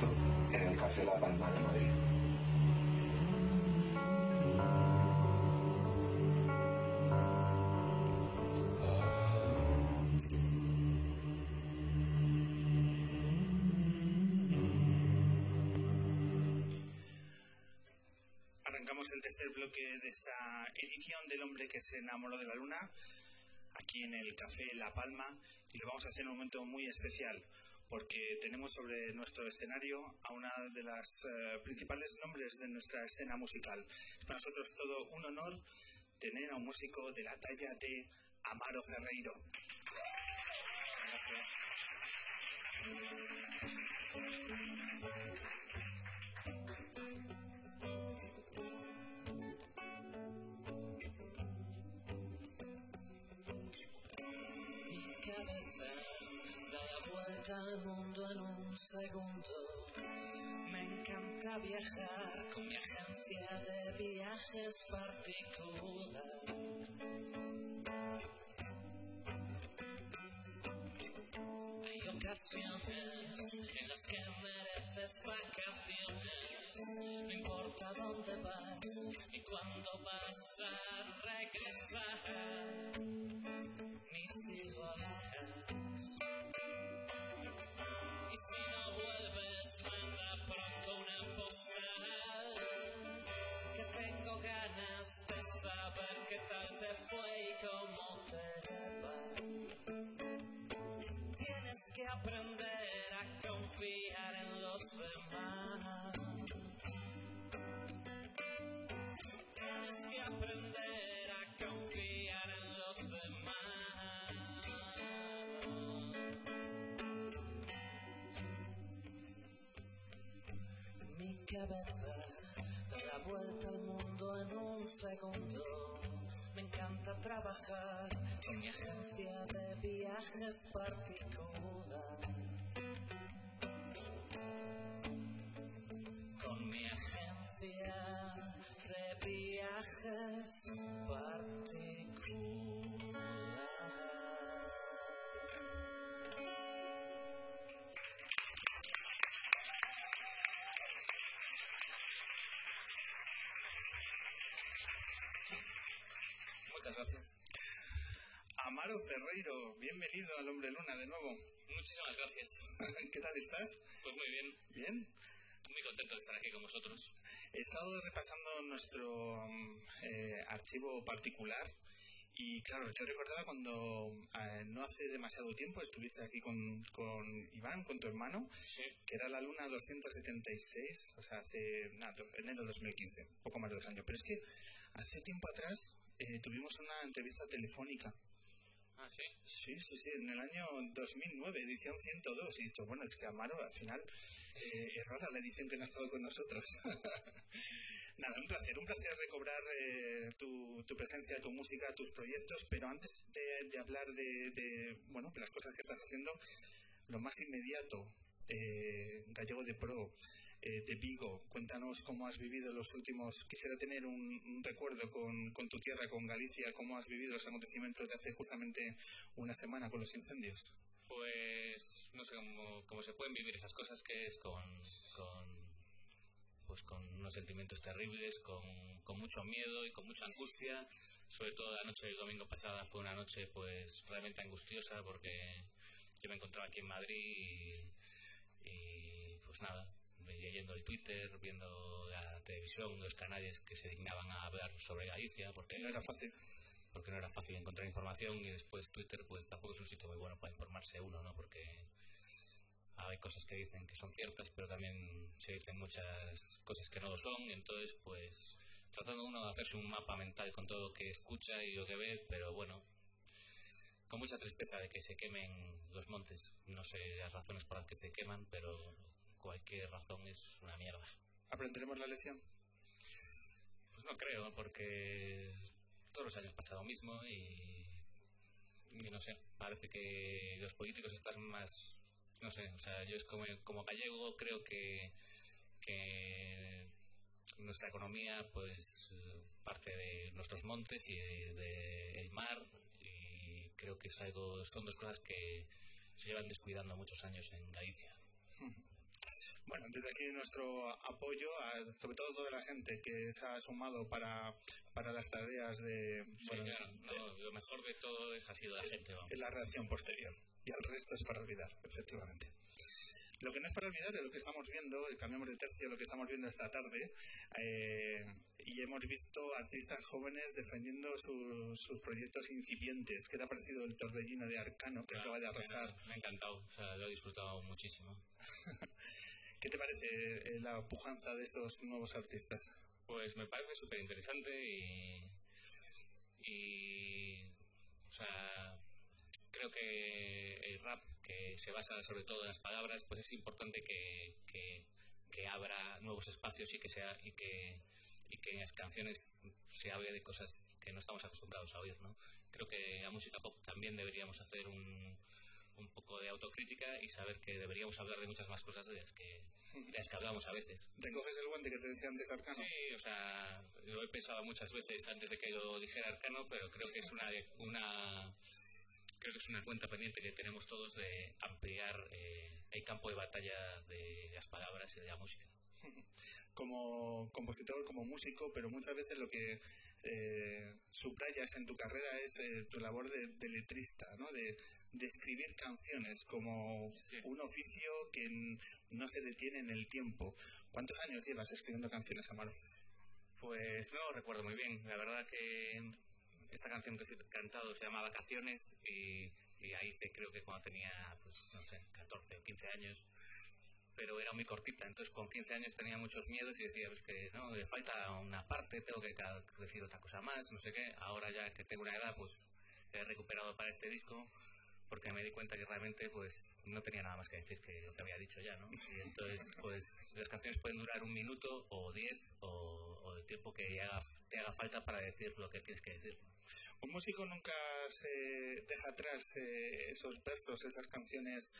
en el Café La Palma de Madrid. Arrancamos el tercer bloque de esta edición del hombre que se enamoró de la luna, aquí en el Café La Palma, y lo vamos a hacer en un momento muy especial, porque tenemos sobre nuestro escenario a una de las eh, principales nombres de nuestra escena musical. Para nosotros todo un honor tener a un músico de la talla de Amaro Ferreiro. Al mundo en un segundo. Me encanta viajar con mi agencia de viajes particular. Hay ocasiones en las que mereces vacaciones. No importa dónde vas ni cuándo vas a regresar en demás. Tienes que aprender a confiar en los demás. Mi cabeza da la vuelta al mundo en un segundo. Me encanta trabajar con mi agencia de viajes particular. Amaro Ferreiro, bienvenido al Hombre Luna de nuevo. Muchísimas gracias. ¿Qué tal estás? Pues muy bien. ¿Bien? Muy contento de estar aquí con vosotros. He estado repasando nuestro mm, eh, archivo particular y claro, yo recordaba cuando eh, no hace demasiado tiempo estuviste aquí con, con Iván, con tu hermano, Sí. que era la luna 276, o sea, hace nada, enero de 2015, poco más de dos años. Pero es que hace tiempo atrás eh, tuvimos una entrevista telefónica. Ah, sí. Sí, sí, en el año 2009, edición 102. Y he dicho, bueno, es que Amaro al final eh, es rara la edición que no ha estado con nosotros. Nada, un placer, un placer recobrar eh, tu, presencia, tu música, tus proyectos, pero antes de, de hablar de, de, bueno, de las cosas que estás haciendo, lo más inmediato, eh, Gallego de Pro, eh, de Vigo, cuéntanos cómo has vivido los últimos, quisiera tener un, recuerdo con, tu tierra, con Galicia, cómo has vivido los acontecimientos de hace justamente una semana con los incendios. Pues no sé cómo, se pueden vivir esas cosas que es con, pues con unos sentimientos terribles, con, mucho miedo y con mucha angustia. Sobre todo la noche del domingo pasada fue una noche pues realmente angustiosa porque yo me encontraba aquí en Madrid y, pues nada, leyendo el Twitter, viendo la televisión, los canales que se dignaban a hablar sobre Galicia, porque No era fácil. porque no era fácil encontrar información y después Twitter pues tampoco es un sitio muy bueno para informarse uno, ¿no? Porque hay cosas que dicen que son ciertas, pero también se dicen muchas cosas que no lo son, y entonces pues tratando uno de hacerse un mapa mental con todo lo que escucha y lo que ve, pero bueno, con mucha tristeza de que se quemen los montes. No sé las razones por las que se queman, pero cualquier razón es una mierda. ¿Aprenderemos la lección? Pues no creo, porque todos los años pasa lo mismo y, y no sé, parece que los políticos están más, no sé, o sea, yo es como, como gallego creo que, que nuestra economía pues parte de nuestros montes y del de, el mar y creo que es algo, son dos cosas que se llevan descuidando muchos años en Galicia. Bueno, desde aquí nuestro apoyo a sobre todo toda la gente que se ha sumado para, para las tareas de, Sí, bueno, claro, no, lo mejor de todo es, ha sido la gente. vamos. en la reacción posterior. Y el resto es para olvidar, efectivamente. Lo que no es para olvidar es lo que estamos viendo, cambiamos de tercio, lo que estamos viendo esta tarde, eh, y hemos visto artistas jóvenes defendiendo su- sus proyectos incipientes. ¿Qué te ha parecido el torbellino de Arcano que acaba de arrasar? Me ha encantado, o sea, lo he disfrutado muchísimo. ¿Qué te parece eh, la pujanza de estos nuevos artistas? Pues me parece súper interesante y, y. O sea, creo que el rap, que se basa sobre todo en las palabras, pues es importante que, que, abra nuevos espacios y que, sea, y, que, y que en las canciones se hable de cosas que no estamos acostumbrados a oír, ¿no? Creo que la música pop también deberíamos hacer un, un poco de autocrítica y saber que deberíamos hablar de muchas más cosas de las que, de las que hablamos a veces. ¿Recoges el guante que te decía antes Arcano? Sí, o sea, lo he pensado muchas veces antes de que lo dijera Arcano, pero creo que es una, una creo que es una cuenta pendiente que tenemos todos de ampliar eh, el campo de batalla de las palabras y de la música. como compositor, como músico, pero muchas veces lo que eh, subrayas en tu carrera es eh, tu labor de, de letrista, ¿no? De, de escribir canciones como Sí. un oficio que no se detiene en el tiempo. ¿Cuántos años llevas escribiendo canciones, Amaro? Pues no lo recuerdo muy bien. La verdad que esta canción que he cantado se llama Vacaciones y, y la hice creo que cuando tenía, pues no sé, 14 o 15 años. Pero era muy cortita, entonces con 15 años tenía muchos miedos y decía, pues que no, me falta una parte, tengo que decir otra cosa más, no sé qué. Ahora ya que tengo una edad, pues he recuperado para este disco porque me di cuenta que realmente pues no tenía nada más que decir que lo que había dicho ya, ¿no? Y entonces pues las canciones pueden durar un minuto o diez o, o el tiempo que haga, te haga falta para decir lo que tienes que decir. Un músico nunca se deja atrás eh, esos versos, esas canciones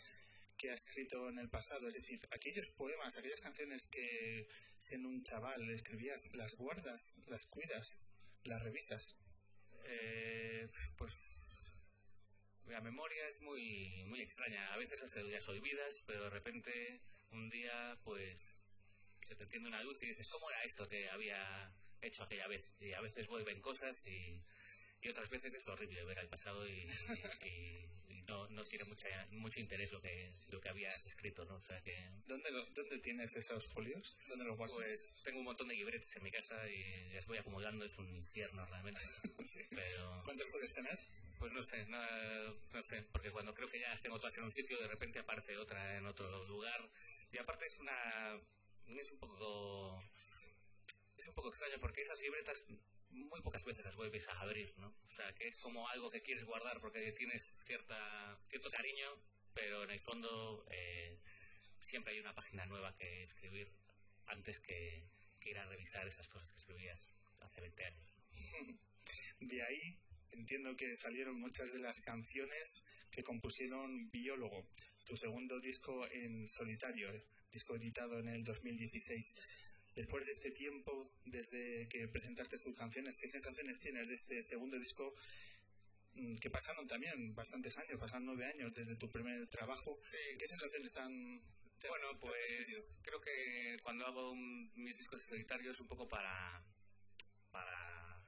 que ha escrito en el pasado. Es decir, aquellos poemas, aquellas canciones que siendo un chaval escribías, las guardas, las cuidas, las revisas. Eh, pues la memoria es muy muy extraña. A veces se las olvidas, pero de repente un día pues se te enciende una luz y dices, ¿cómo era esto que había hecho aquella vez? Y a veces vuelven cosas y, y otras veces es horrible ver al pasado y, y- y no, no tiene mucha, mucho interés lo que, lo que habías escrito, ¿no? O sea que ¿Dónde, lo- dónde tienes esos folios? ¿Dónde los guardas? pues tengo un montón de libretes en mi casa y las voy acumulando, es un infierno realmente. Pero ¿Cuántos puedes tener? pues no sé, no, no sé, porque cuando creo que ya tengo todas en un sitio, de repente aparece otra en otro lugar. Y aparte es una. es un poco. es un poco extraño porque esas libretas muy pocas veces las vuelves a abrir, ¿no? O sea, que es como algo que quieres guardar porque tienes cierto cariño, pero en el fondo eh, siempre hay una página nueva que escribir antes que, que ir a revisar esas cosas que escribías hace 20 años. De ahí entiendo que salieron muchas de las canciones que compusieron Biólogo, tu segundo disco en solitario, disco editado en el 2016. Después de este tiempo, desde que presentaste tus canciones, ¿qué sensaciones tienes de este segundo disco? mm, Que pasaron también bastantes años, pasaron nueve años desde tu primer trabajo. ¿Qué sensaciones están Bueno, pues creo que cuando hago un- mis discos solitarios un poco para, para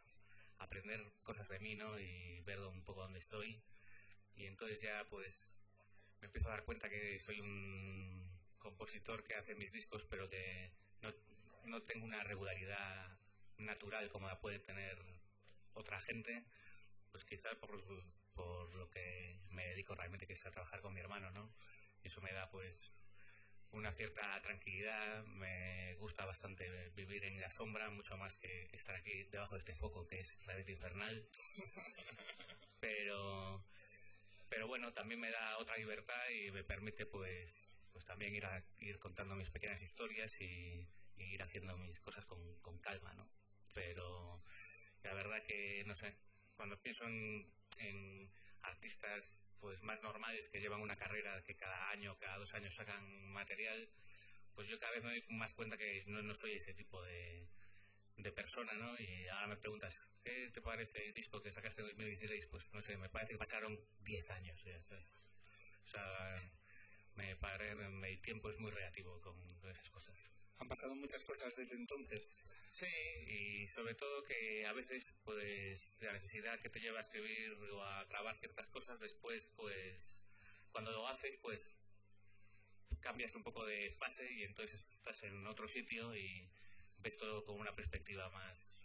aprender cosas de mí, ¿no? Y ver un poco dónde estoy. Y entonces ya pues me empiezo a dar cuenta que soy un compositor que hace mis discos, pero que no, no tengo una regularidad natural como la puede tener otra gente, pues quizá por, por lo que me dedico realmente, que es a trabajar con mi hermano, ¿no? Y eso me da pues una cierta tranquilidad, me gusta bastante vivir en la sombra, mucho más que estar aquí debajo de este foco que es la neta infernal. Pero, pero bueno, también me da otra libertad y me permite pues, pues también ir, a- ir contando mis pequeñas historias y ir haciendo mis cosas con, con calma, ¿no? Pero la verdad que, no sé, cuando pienso en, en artistas pues más normales que llevan una carrera que cada año, cada dos años sacan material, pues yo cada vez me doy más cuenta que no, soy ese tipo de, de persona, ¿no? Y ahora me preguntas, ¿qué te parece el disco que sacaste en 2016? Pues no sé, me parece que pasaron 10 años. O sea, me paré, mi tiempo es muy relativo con esas cosas. Han pasado muchas cosas desde entonces. Sí, y sobre todo que a veces, pues, la necesidad que te lleva a escribir o a grabar ciertas cosas, después, pues, cuando lo haces, pues, cambias un poco de fase y entonces estás en otro sitio y ves todo con una perspectiva más,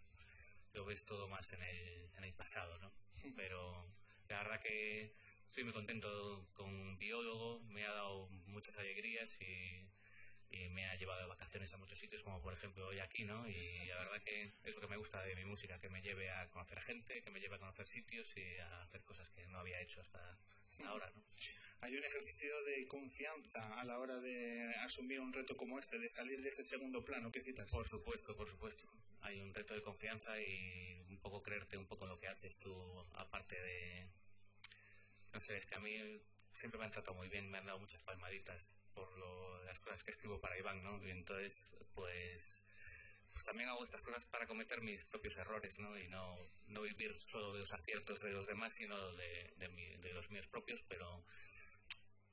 lo ves todo más en el, en el pasado, ¿no? Pero la verdad que estoy muy contento con Biólogo, me ha dado muchas alegrías y y me ha llevado de vacaciones a muchos sitios, como por ejemplo hoy aquí, ¿no? Y la verdad que es lo que me gusta de mi música, que me lleve a conocer gente, que me lleve a conocer sitios y a hacer cosas que no había hecho hasta, hasta ahora, ¿no? Hay un ejercicio de confianza a la hora de asumir un reto como este, de salir de ese segundo plano que citas. Por supuesto, por supuesto. Hay un reto de confianza y un poco creerte un poco lo que haces tú, aparte de... No sé, es que a mí siempre me han tratado muy bien, me han dado muchas palmaditas por lo, las cosas que escribo para Iván, ¿no? Y entonces, pues, pues también hago estas cosas para cometer mis propios errores, ¿no? Y no, no vivir solo de los aciertos de los demás, sino de, de, mi, de los míos propios, pero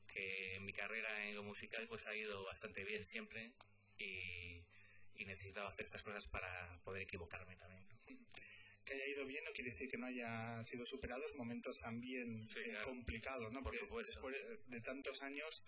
que mi carrera en lo musical pues ha ido bastante bien siempre y, y necesitaba hacer estas cosas para poder equivocarme también. ¿no? Que haya ido bien no quiere decir que no haya sido superados momentos también Sí, eh, claro. complicados, ¿no? Por Porque supuesto. después de tantos años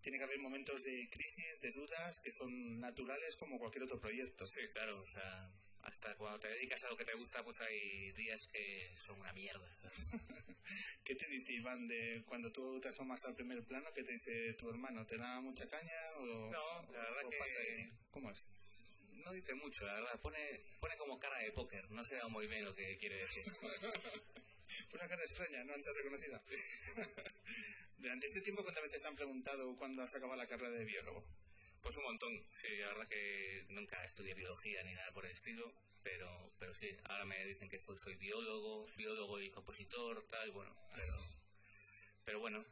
tiene que haber momentos de crisis, de dudas, que son naturales como cualquier otro proyecto. Sí, claro, o sea, hasta cuando te dedicas a lo que te gusta, pues hay días que son una mierda, ¿sabes? ¿Qué te dice Iván de cuando tú te asomas al primer plano? ¿Qué te dice tu hermano? ¿Te da mucha caña o No, la verdad o que- pasa? ¿Cómo es? No dice mucho, la verdad, pone, pone como cara de póker, no sé muy bien lo que quiere decir. Una cara extraña, no antes reconocida. Durante este tiempo, ¿cuántas veces te han preguntado cuándo has acabado la carrera de biólogo? Pues un montón, sí, la verdad que nunca estudié biología ni nada por el estilo, pero, pero sí, ahora me dicen que soy, soy biólogo, biólogo y compositor, tal, bueno, pero, pero bueno,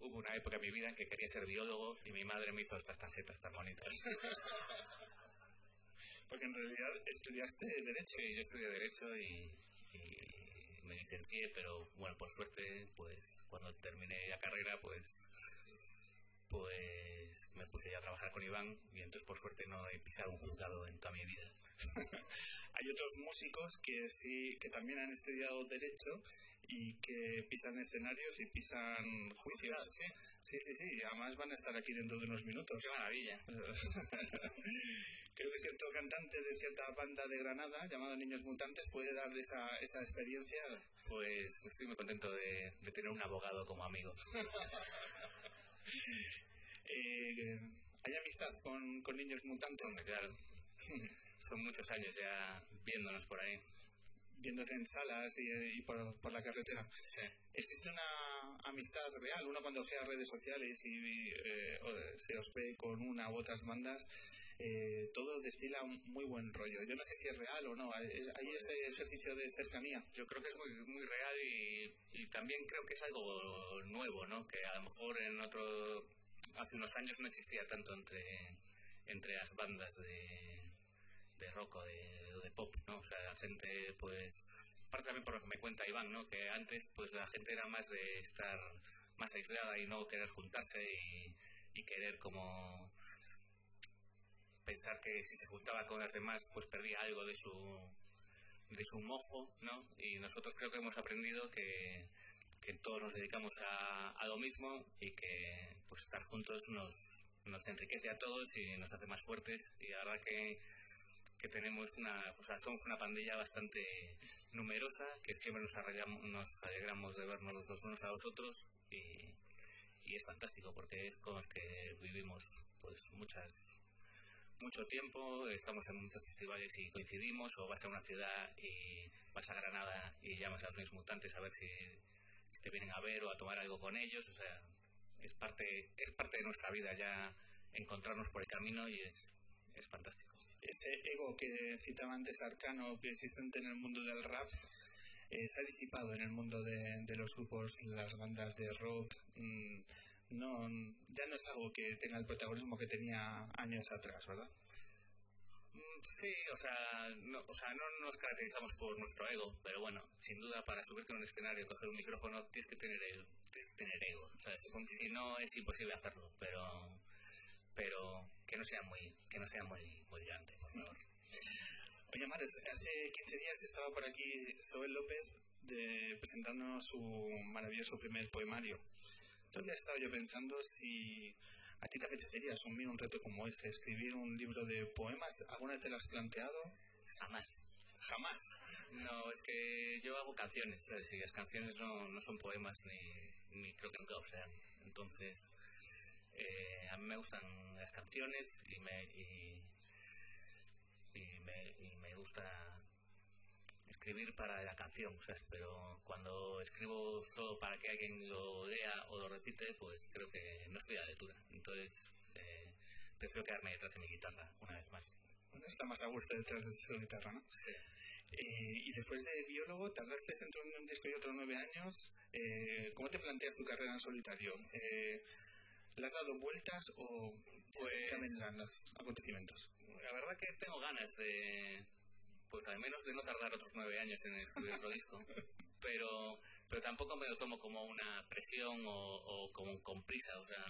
hubo una época en mi vida en que quería ser biólogo y mi madre me hizo estas tarjetas tan bonitas. Porque en realidad estudiaste Derecho. Sí, yo estudié Derecho y, y me licencié, pero bueno, por suerte, pues cuando terminé la carrera, pues pues me puse ya a trabajar con Iván y entonces por suerte no he pisado un juzgado en toda mi vida. Hay otros músicos que sí, que también han estudiado Derecho y que pisan escenarios y pisan juicios. sí. Sí, sí, sí. Además van a estar aquí dentro de unos minutos. ¡Qué maravilla! Creo que cierto cantante de cierta banda de Granada llamado Niños Mutantes puede dar esa, esa experiencia. Pues estoy muy contento de, de tener un abogado como amigo. Eh, ¿Hay amistad con, con Niños Mutantes? Hombre, claro. Son muchos años ya viéndonos por ahí. Viéndose en salas y, y por, por la carretera. ¿Existe una amistad real? Uno cuando ojea redes sociales y eh, o se os ve con una u otras bandas, eh, todo destila un muy buen rollo. Yo no sé si es real o no. Hay, hay ese ejercicio de cercanía. Yo creo que es muy, muy real y, y también creo que es algo nuevo, ¿no? Que a lo mejor en otro... Hace unos años no existía tanto entre, entre las bandas de, de rock o de, de pop, ¿no? O sea, la gente, pues... Aparte también por lo que me cuenta Iván, ¿no? Que antes, pues la gente era más de estar más aislada y no querer juntarse y, y querer como pensar que si se juntaba con las demás pues perdía algo de su de su mojo, ¿no? Y nosotros creo que hemos aprendido que, todos nos dedicamos a, a lo mismo y que pues estar juntos nos, nos enriquece a todos y nos hace más fuertes y la verdad que, que tenemos una, o somos una pandilla bastante numerosa que siempre nos alegramos, nos alegramos de vernos los unos a los otros y, y es fantástico porque es con los que vivimos pues muchas mucho tiempo, estamos en muchos festivales y coincidimos, o vas a una ciudad y vas a Granada y llamas a los mutantes a ver si, si te vienen a ver o a tomar algo con ellos, o sea, es parte, es parte de nuestra vida ya encontrarnos por el camino y es, es fantástico. Ese ego que citaba antes Arcano, que existente en el mundo del rap, eh, se ha disipado en el mundo de, de los grupos, las bandas de rock. Mm, no, ya no es algo que tenga el protagonismo que tenía años atrás, ¿verdad? Mm, sí, o sea, no, o sea, no nos caracterizamos por nuestro ego, pero bueno, sin duda para subirte a un escenario y coger un micrófono tienes que tener, el, tienes que tener ego. Si no es imposible hacerlo, pero pero que no sea muy que no sea muy, muy grande, por favor. Oye, Mares, hace 15 días estaba por aquí Soel López de, presentándonos su maravilloso primer poemario. Entonces he estado yo pensando si a ti te apetecería asumir un reto como este, escribir un libro de poemas. ¿Alguna vez te lo has planteado? Jamás. Jamás. No, es que yo hago canciones, ¿sabes? Y las canciones no, no son poemas ni, ni creo que nunca lo sean. Entonces, eh, a mí me gustan las canciones y me, y, me, y me gusta escribir para la canción, ¿sabes? pero cuando escribo solo para que alguien lo lea o lo recite, pues creo que no estoy a la altura. Entonces, eh, prefiero quedarme detrás de mi guitarra una vez más. Bueno, está más a gusto detrás de su guitarra, ¿no? Sí. Eh, y después de biólogo, tardaste entre un disco y otro nueve años. Eh, ¿Cómo te planteas tu carrera en solitario? Eh, ¿Le has dado vueltas o pues, vendrán los acontecimientos? La verdad que tengo ganas de, pues al menos de no tardar otros nueve años en escribir otro disco. Pero, pero tampoco me lo tomo como una presión o, como con prisa. O sea,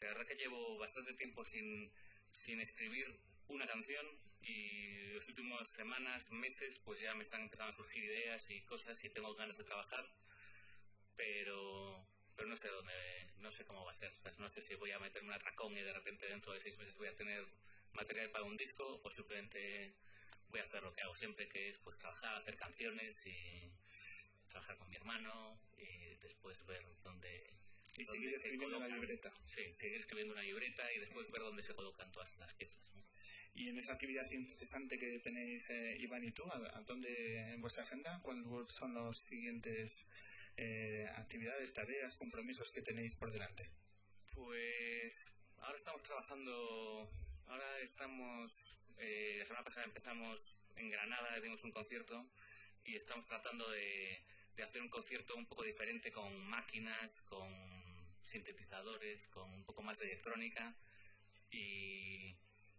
la verdad que llevo bastante tiempo sin, sin escribir una canción y las últimas semanas, meses, pues ya me están empezando a surgir ideas y cosas y tengo ganas de trabajar. Pero, pero no sé dónde, no sé cómo va a ser. no sé si voy a meterme un atracón y de repente dentro de seis meses voy a tener material para un disco o simplemente voy a hacer lo que hago siempre, que es pues trabajar, hacer canciones y trabajar con mi hermano y después ver dónde... Y seguir escribiendo una libreta. Sí, seguir escribiendo una libreta y después ver dónde se colocan todas esas piezas. Y en esa actividad incesante que tenéis, eh, Iván y tú, ¿a, dónde en vuestra agenda? ¿Cuáles son los siguientes eh, actividades, tareas, compromisos que tenéis por delante? Pues ahora estamos trabajando, ahora estamos eh, la semana pasada empezamos en Granada, dimos un concierto y estamos tratando de, hacer un concierto un poco diferente con máquinas, con sintetizadores, con un poco más de electrónica y,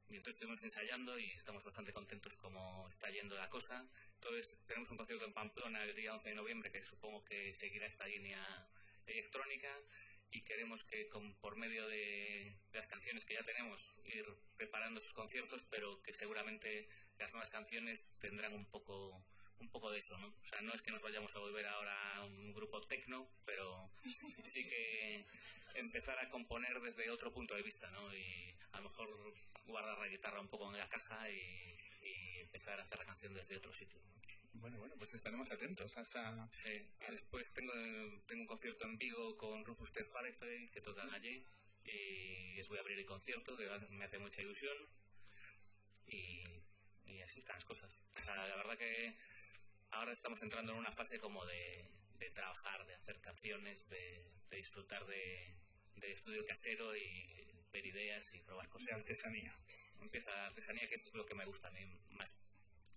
entonces estuvimos ensayando y estamos bastante contentos como está yendo la cosa. Entonces tenemos un concierto en Pamplona el día 11 de noviembre que supongo que seguirá esta línea electrónica y queremos que con, por medio de las canciones que ya tenemos ir preparando esos conciertos, pero que seguramente las nuevas canciones tendrán un poco un poco de eso, ¿no? O sea, no es que nos vayamos a volver ahora a un grupo tecno, pero sí que empezar a componer desde otro punto de vista, ¿no? Y a lo mejor guardar la guitarra un poco en la caja y empezar a hacer la canción desde otro sitio. Bueno, bueno, pues estaremos atentos hasta... Sí. Después tengo, tengo un concierto en Vigo con Rufus Ted que tocan allí y les voy a abrir el concierto que me hace mucha ilusión y, y así están las cosas. la verdad que ahora estamos entrando en una fase como de, de trabajar, de hacer canciones, de, de disfrutar de, de, estudio casero y ver ideas y probar cosas. De artesanía. Empieza la artesanía, que es lo que me gusta a mí más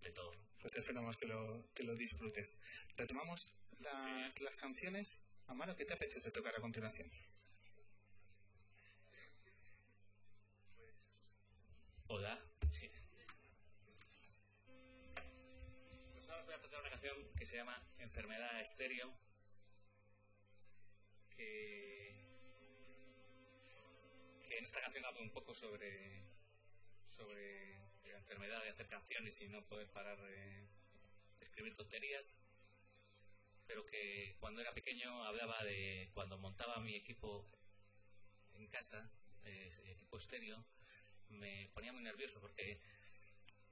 de todo. Pues esperamos que lo, que lo disfrutes. Retomamos las, canciones. Amaro, ¿qué te apetece tocar a continuación? Hola. Pues ahora voy a tocar una canción que se llama Enfermedad Estéreo. Que, que en esta canción habla un poco sobre sobre enfermedad de hacer canciones y no poder parar de escribir tonterías pero que cuando era pequeño hablaba de cuando montaba mi equipo en casa, eh, equipo estéreo, me ponía muy nervioso porque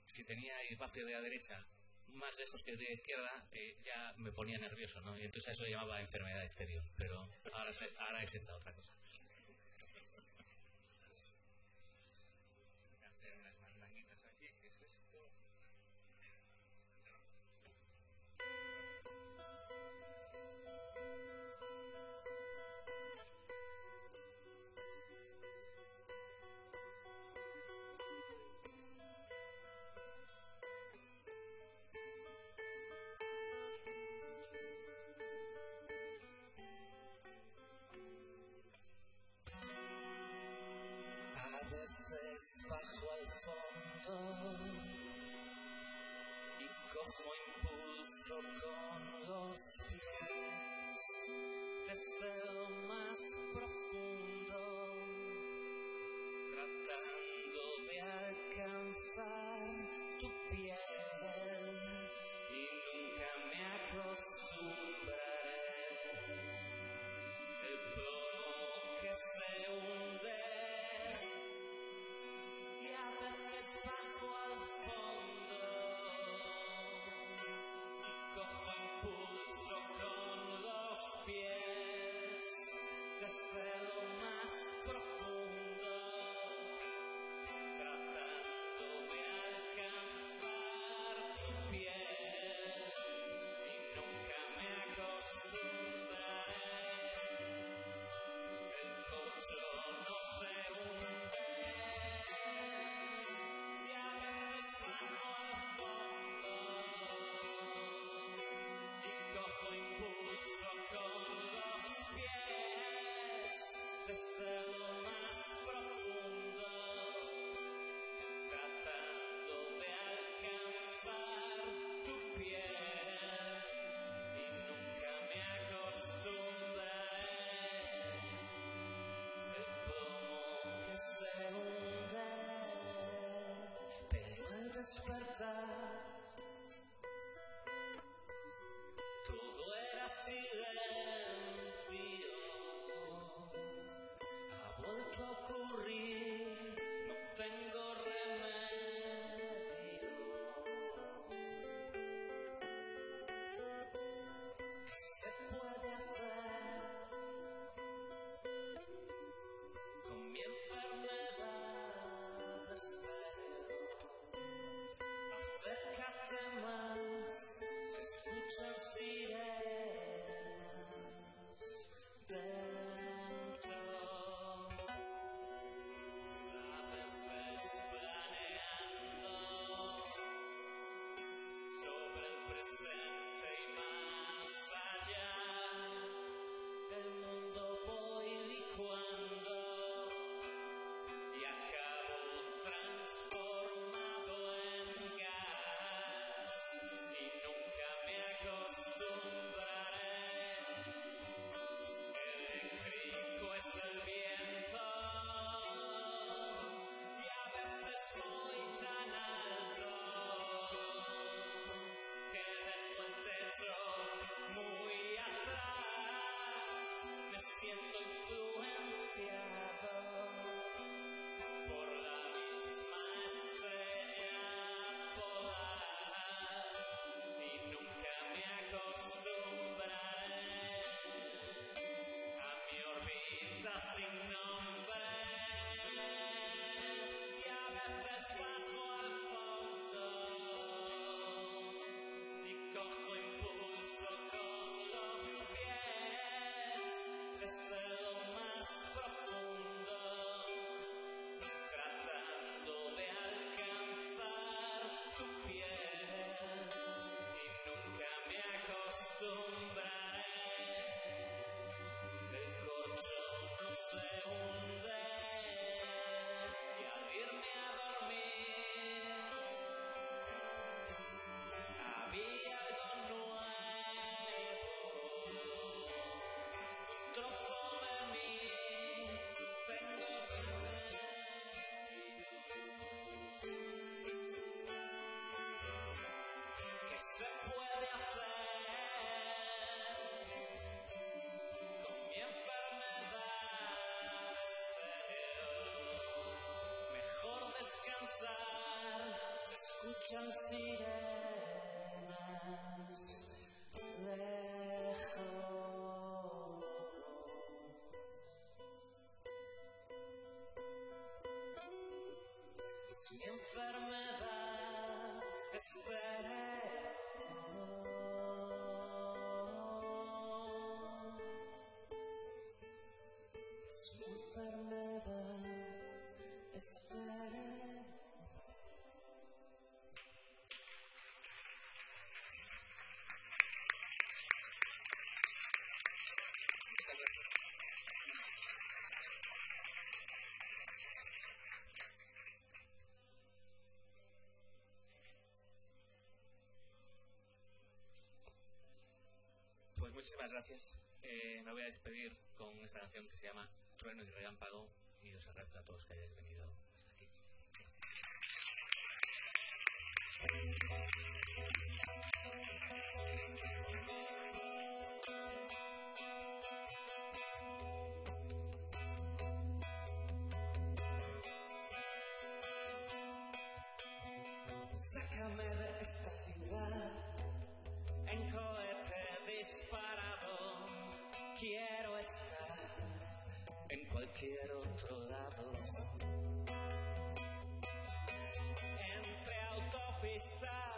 si tenía el vacío de la derecha más lejos que de la izquierda, eh, ya me ponía nervioso, ¿no? Y entonces eso llamaba enfermedad estéreo, pero ahora, ahora es esta otra cosa. Despertar shall see that. Muchísimas gracias. Eh, me voy a despedir con esta canción que se llama Trueno y Relámpago y os agradezco a todos que hayáis venido hasta aquí. Sácame de. Quiero estar en cualquier otro lado. Entre autopistas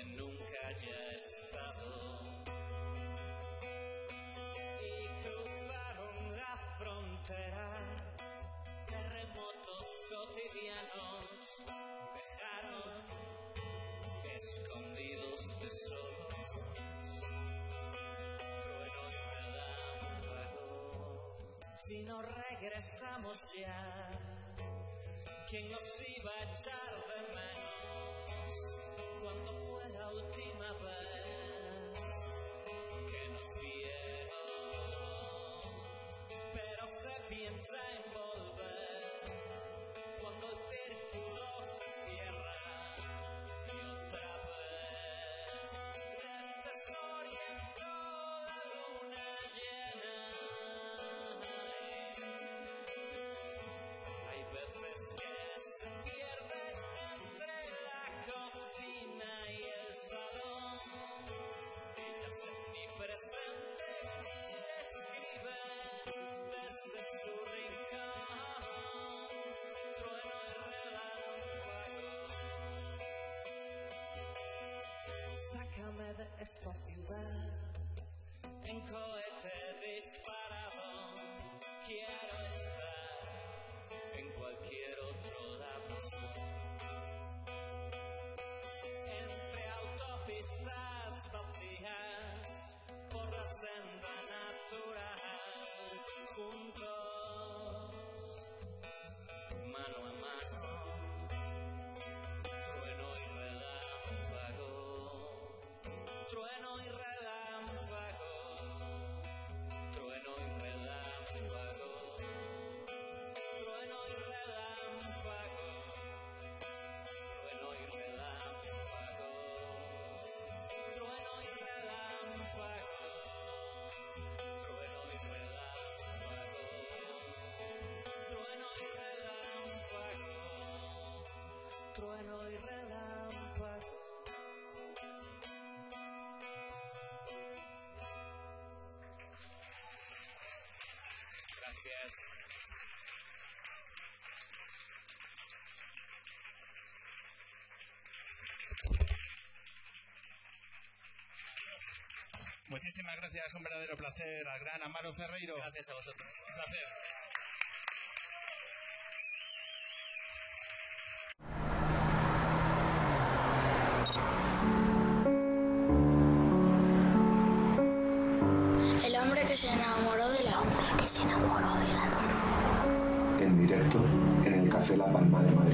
donde nunca haya estado y cruzaron la frontera terremotos cotidianos dejaron escondidos tesoros. Si no regresamos ya, ¿quién nos iba a echar Sácame de esta ciudad en cohete trueno y relámpago. Gracias. Muchísimas gracias, un verdadero placer al gran Amaro Ferreiro. Gracias a vosotros. Un placer. De la Palma de Madrid.